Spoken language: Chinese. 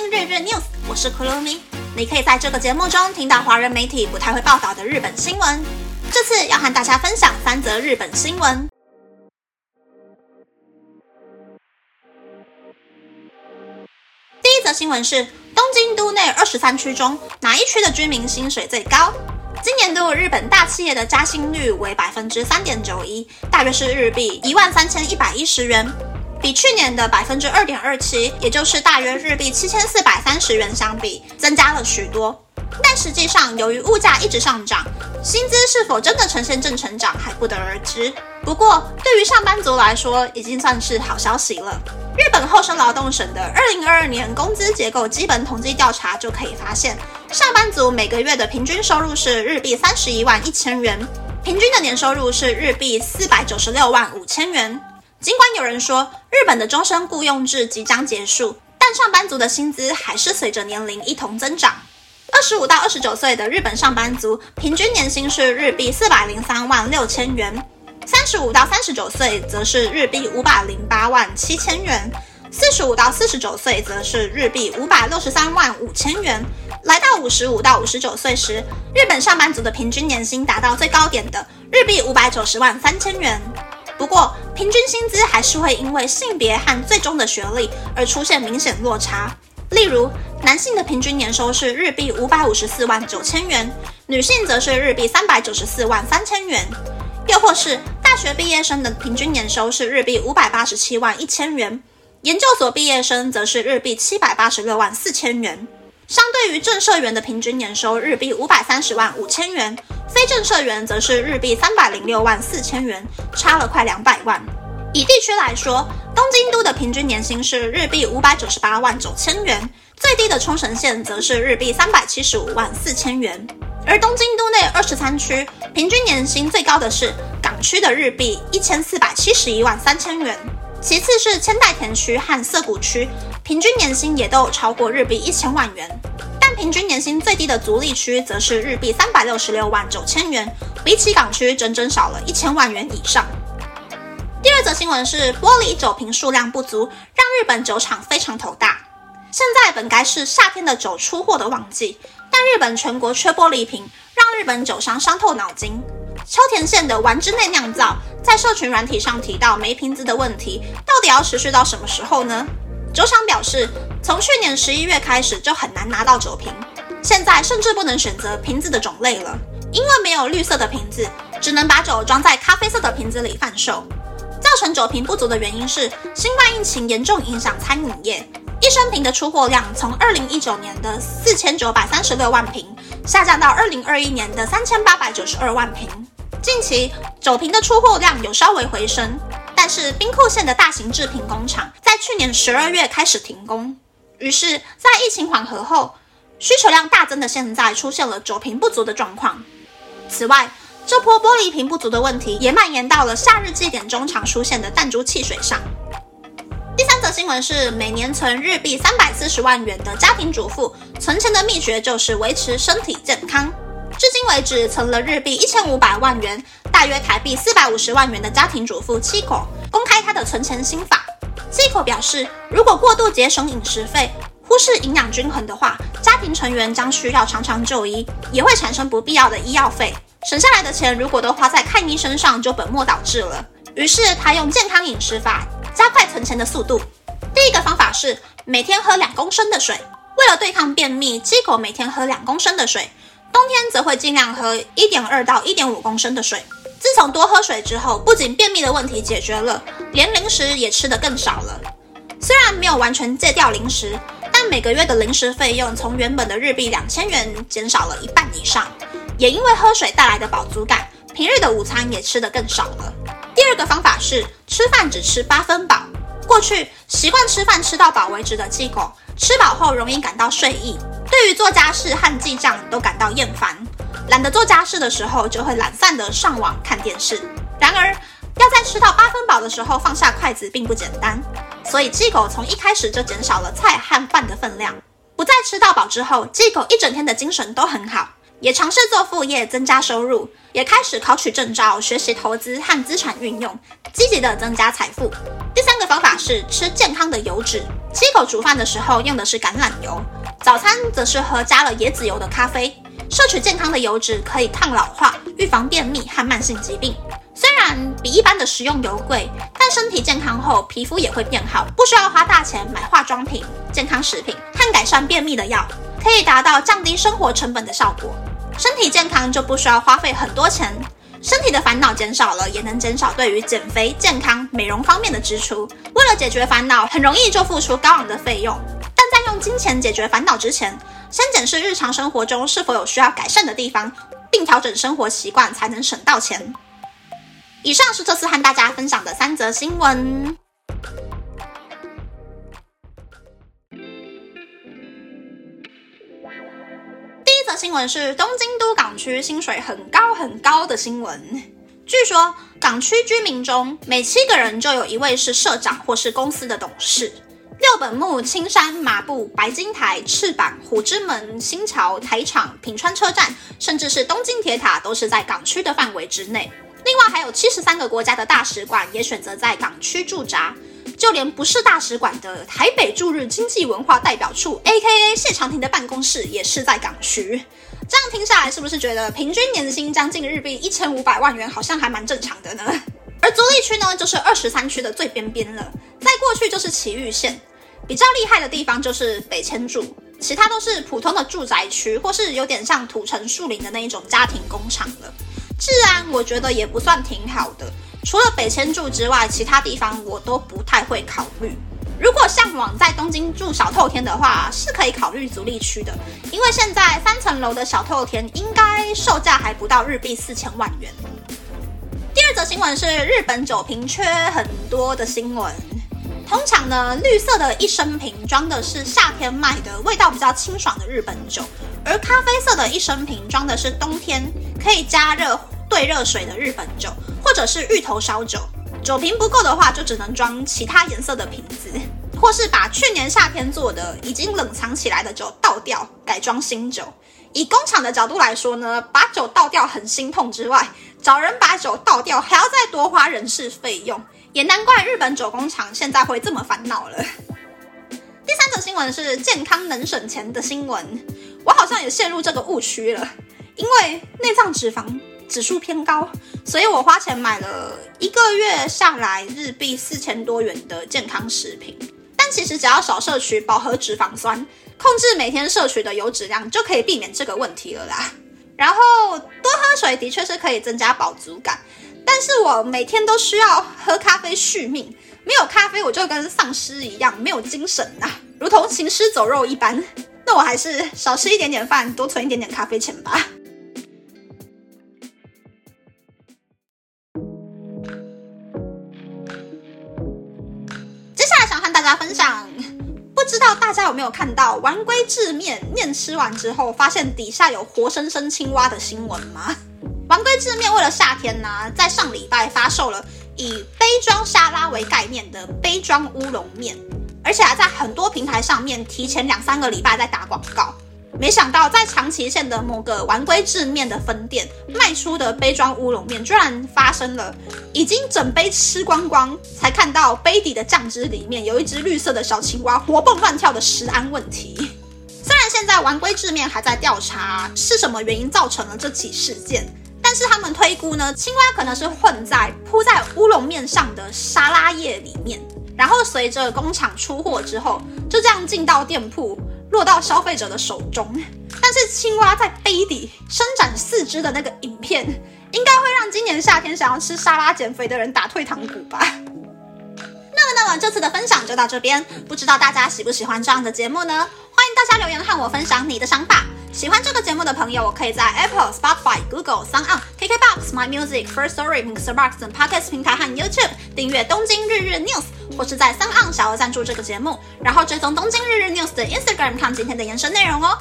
听日日 news，我是 Kurumi。你可以在这个节目中听到华人媒体不太会报道的日本新闻。这次要和大家分享三则日本新闻。第一则新闻是东京都内二十三区中哪一区的居民薪水最高？今年度日本大企业的加薪率为百分之三点九一，大约是日币一万三千一百一十元。比去年的百分之二点二七，也就是大约日币七千四百三十元相比，增加了许多。但实际上，由于物价一直上涨，薪资是否真的呈现正成长还不得而知。不过，对于上班族来说，已经算是好消息了。日本厚生劳动省的二零二二年工资结构基本统计调查就可以发现，上班族每个月的平均收入是日币三十一万一千元，平均的年收入是日币四百九十六万五千元。尽管有人说日本的终身雇佣制即将结束，但上班族的薪资还是随着年龄一同增长。二十五到二十九岁的日本上班族平均年薪是日币四百零三万六千元，三十五到三十九岁则是日币五百零八万七千元，四十五到四十九岁则是日币五百六十三万五千元。来到五十五到五十九岁时，日本上班族的平均年薪达到最高点的日币五百九十万三千元。不过，平均薪资还是会因为性别和最终的学历而出现明显落差。例如，男性的平均年收是日币五百五十四万九千元，女性则是日币三百九十四万三千元。又或是大学毕业生的平均年收是日币五百八十七万一千元，研究所毕业生则是日币七百八十六万四千元。相对于正社员的平均年收日币五百三十万五千元。非正社员则是日币三百零六万四千元，差了快两百万。以地区来说，东京都的平均年薪是日币五百九十八万九千元，最低的冲绳县则是日币三百七十五万四千元。而东京都内二十三区平均年薪最高的是港区的日币一千四百七十一万三千元，其次是千代田区和涩谷区，平均年薪也都有超过日币一千万元。但平均年薪最低的足利区则是日币三百六十六万九千元，比起港区整整少了一千万元以上。第二则新闻是玻璃酒瓶数量不足，让日本酒厂非常头大。现在本该是夏天的酒出货的旺季，但日本全国缺玻璃瓶，让日本酒商伤透脑筋。秋田县的丸之内酿造在社群软体上提到没瓶子的问题，到底要持续到什么时候呢？酒厂表示，从去年十一月开始就很难拿到酒瓶，现在甚至不能选择瓶子的种类了，因为没有绿色的瓶子，只能把酒装在咖啡色的瓶子里贩售。造成酒瓶不足的原因是新冠疫情严重影响餐饮业，一生瓶的出货量从二零一九年的四千九百三十六万瓶下降到二零二一年的三千八百九十二万瓶。近期酒瓶的出货量有稍微回升。但是兵库县的大型制瓶工厂在去年十二月开始停工，于是，在疫情缓和后，需求量大增的现在出现了酒瓶不足的状况。此外，这波玻璃瓶不足的问题也蔓延到了夏日祭典中常出现的弹珠汽水上。第三则新闻是，每年存日币三百四十万元的家庭主妇存钱的秘诀就是维持身体健康。至今为止，存了日币一千五百万元。大约台币四百五十万元的家庭主妇七口公开她的存钱心法。七口表示，如果过度节省饮食费，忽视营养均衡的话，家庭成员将需要常常就医，也会产生不必要的医药费。省下来的钱如果都花在看医生上，就本末倒置了。于是他用健康饮食法加快存钱的速度。第一个方法是每天喝两公升的水。为了对抗便秘，七口每天喝两公升的水，冬天则会尽量喝一点二到一点五公升的水。自从多喝水之后，不仅便秘的问题解决了，连零食也吃得更少了。虽然没有完全戒掉零食，但每个月的零食费用从原本的日币两千元减少了一半以上。也因为喝水带来的饱足感，平日的午餐也吃得更少了。第二个方法是吃饭只吃八分饱。过去习惯吃饭吃到饱为止的鸡狗，吃饱后容易感到睡意，对于做家事和记账都感到厌烦。懒得做家事的时候，就会懒散的上网看电视。然而，要在吃到八分饱的时候放下筷子，并不简单。所以，鸡狗从一开始就减少了菜和饭的分量。不再吃到饱之后，鸡狗一整天的精神都很好，也尝试做副业增加收入，也开始考取证照、学习投资和资产运用，积极的增加财富。第三个方法是吃健康的油脂，七口煮饭的时候用的是橄榄油，早餐则是喝加了椰子油的咖啡。摄取健康的油脂可以抗老化、预防便秘和慢性疾病。虽然比一般的食用油贵，但身体健康后皮肤也会变好，不需要花大钱买化妆品、健康食品和改善便秘的药，可以达到降低生活成本的效果。身体健康就不需要花费很多钱，身体的烦恼减少了，也能减少对于减肥、健康、美容方面的支出。为了解决烦恼，很容易就付出高昂的费用。但在用金钱解决烦恼之前，先检视日常生活中是否有需要改善的地方，并调整生活习惯，才能省到钱。以上是这次和大家分享的三则新闻。新闻是东京都港区薪水很高很高的新闻。据说港区居民中每七个人就有一位是社长或是公司的董事。六本木、青山、马步、白金台、赤坂、虎之门、新桥、台场、品川车站，甚至是东京铁塔，都是在港区的范围之内。另外，还有七十三个国家的大使馆也选择在港区驻扎，就连不是大使馆的台北驻日经济文化代表处 （A.K.A. 谢长廷）的办公室也是在港区。这样听下来，是不是觉得平均年薪将近日币一千五百万元，好像还蛮正常的呢？而足立区呢，就是二十三区的最边边了，在过去就是埼玉县。比较厉害的地方就是北千住，其他都是普通的住宅区，或是有点像土城树林的那一种家庭工厂了。治安我觉得也不算挺好的，除了北千住之外，其他地方我都不太会考虑。如果向往在东京住小透天的话，是可以考虑足立区的，因为现在三层楼的小透天应该售价还不到日币四千万元。第二则新闻是日本酒瓶缺很多的新闻。通常呢，绿色的一升瓶装的是夏天卖的味道比较清爽的日本酒，而咖啡色的一升瓶装的是冬天可以加热兑热水的日本酒，或者是芋头烧酒。酒瓶不够的话，就只能装其他颜色的瓶子，或是把去年夏天做的已经冷藏起来的酒倒掉，改装新酒。以工厂的角度来说呢，把酒倒掉很心痛之外，找人把酒倒掉还要再多花人事费用。也难怪日本酒工厂现在会这么烦恼了。第三则新闻是健康能省钱的新闻，我好像也陷入这个误区了，因为内脏脂肪指数偏高，所以我花钱买了一个月下来日币四千多元的健康食品。但其实只要少摄取饱和脂肪酸，控制每天摄取的油脂量，就可以避免这个问题了啦。然后多喝水的确是可以增加饱足感。但是我每天都需要喝咖啡续命，没有咖啡我就跟丧尸一样没有精神呐，如同行尸走肉一般。那我还是少吃一点点饭，多存一点点咖啡钱吧。分享，不知道大家有没有看到丸龟制面面吃完之后，发现底下有活生生青蛙的新闻吗？丸龟制面为了夏天呢，在上礼拜发售了以杯装沙拉为概念的杯装乌龙面，而且还在很多平台上面提前两三个礼拜在打广告。没想到在长崎县的某个丸龟制面的分店卖出的杯装乌龙面，居然发生了已经整杯吃光光，才看到杯底的酱汁里面有一只绿色的小青蛙活蹦乱跳的食安问题。虽然现在丸龟制面还在调查是什么原因造成了这起事件。但是他们推估呢，青蛙可能是混在铺在乌龙面上的沙拉叶里面，然后随着工厂出货之后，就这样进到店铺，落到消费者的手中。但是青蛙在杯底伸展四肢的那个影片，应该会让今年夏天想要吃沙拉减肥的人打退堂鼓吧？那么，那么这次的分享就到这边，不知道大家喜不喜欢这样的节目呢？欢迎大家留言和我分享你的想法。喜欢这个节目的朋友，可以在 Apple、Spotify、Google、s o u n KKBox、My Music、First Story、Mixer Box 等 Podcast 平台和 YouTube 订阅《东京日日 News》，或是在 s o u n 小额赞助这个节目，然后追踪《东京日日 News》的 Instagram 看今天的延伸内容哦。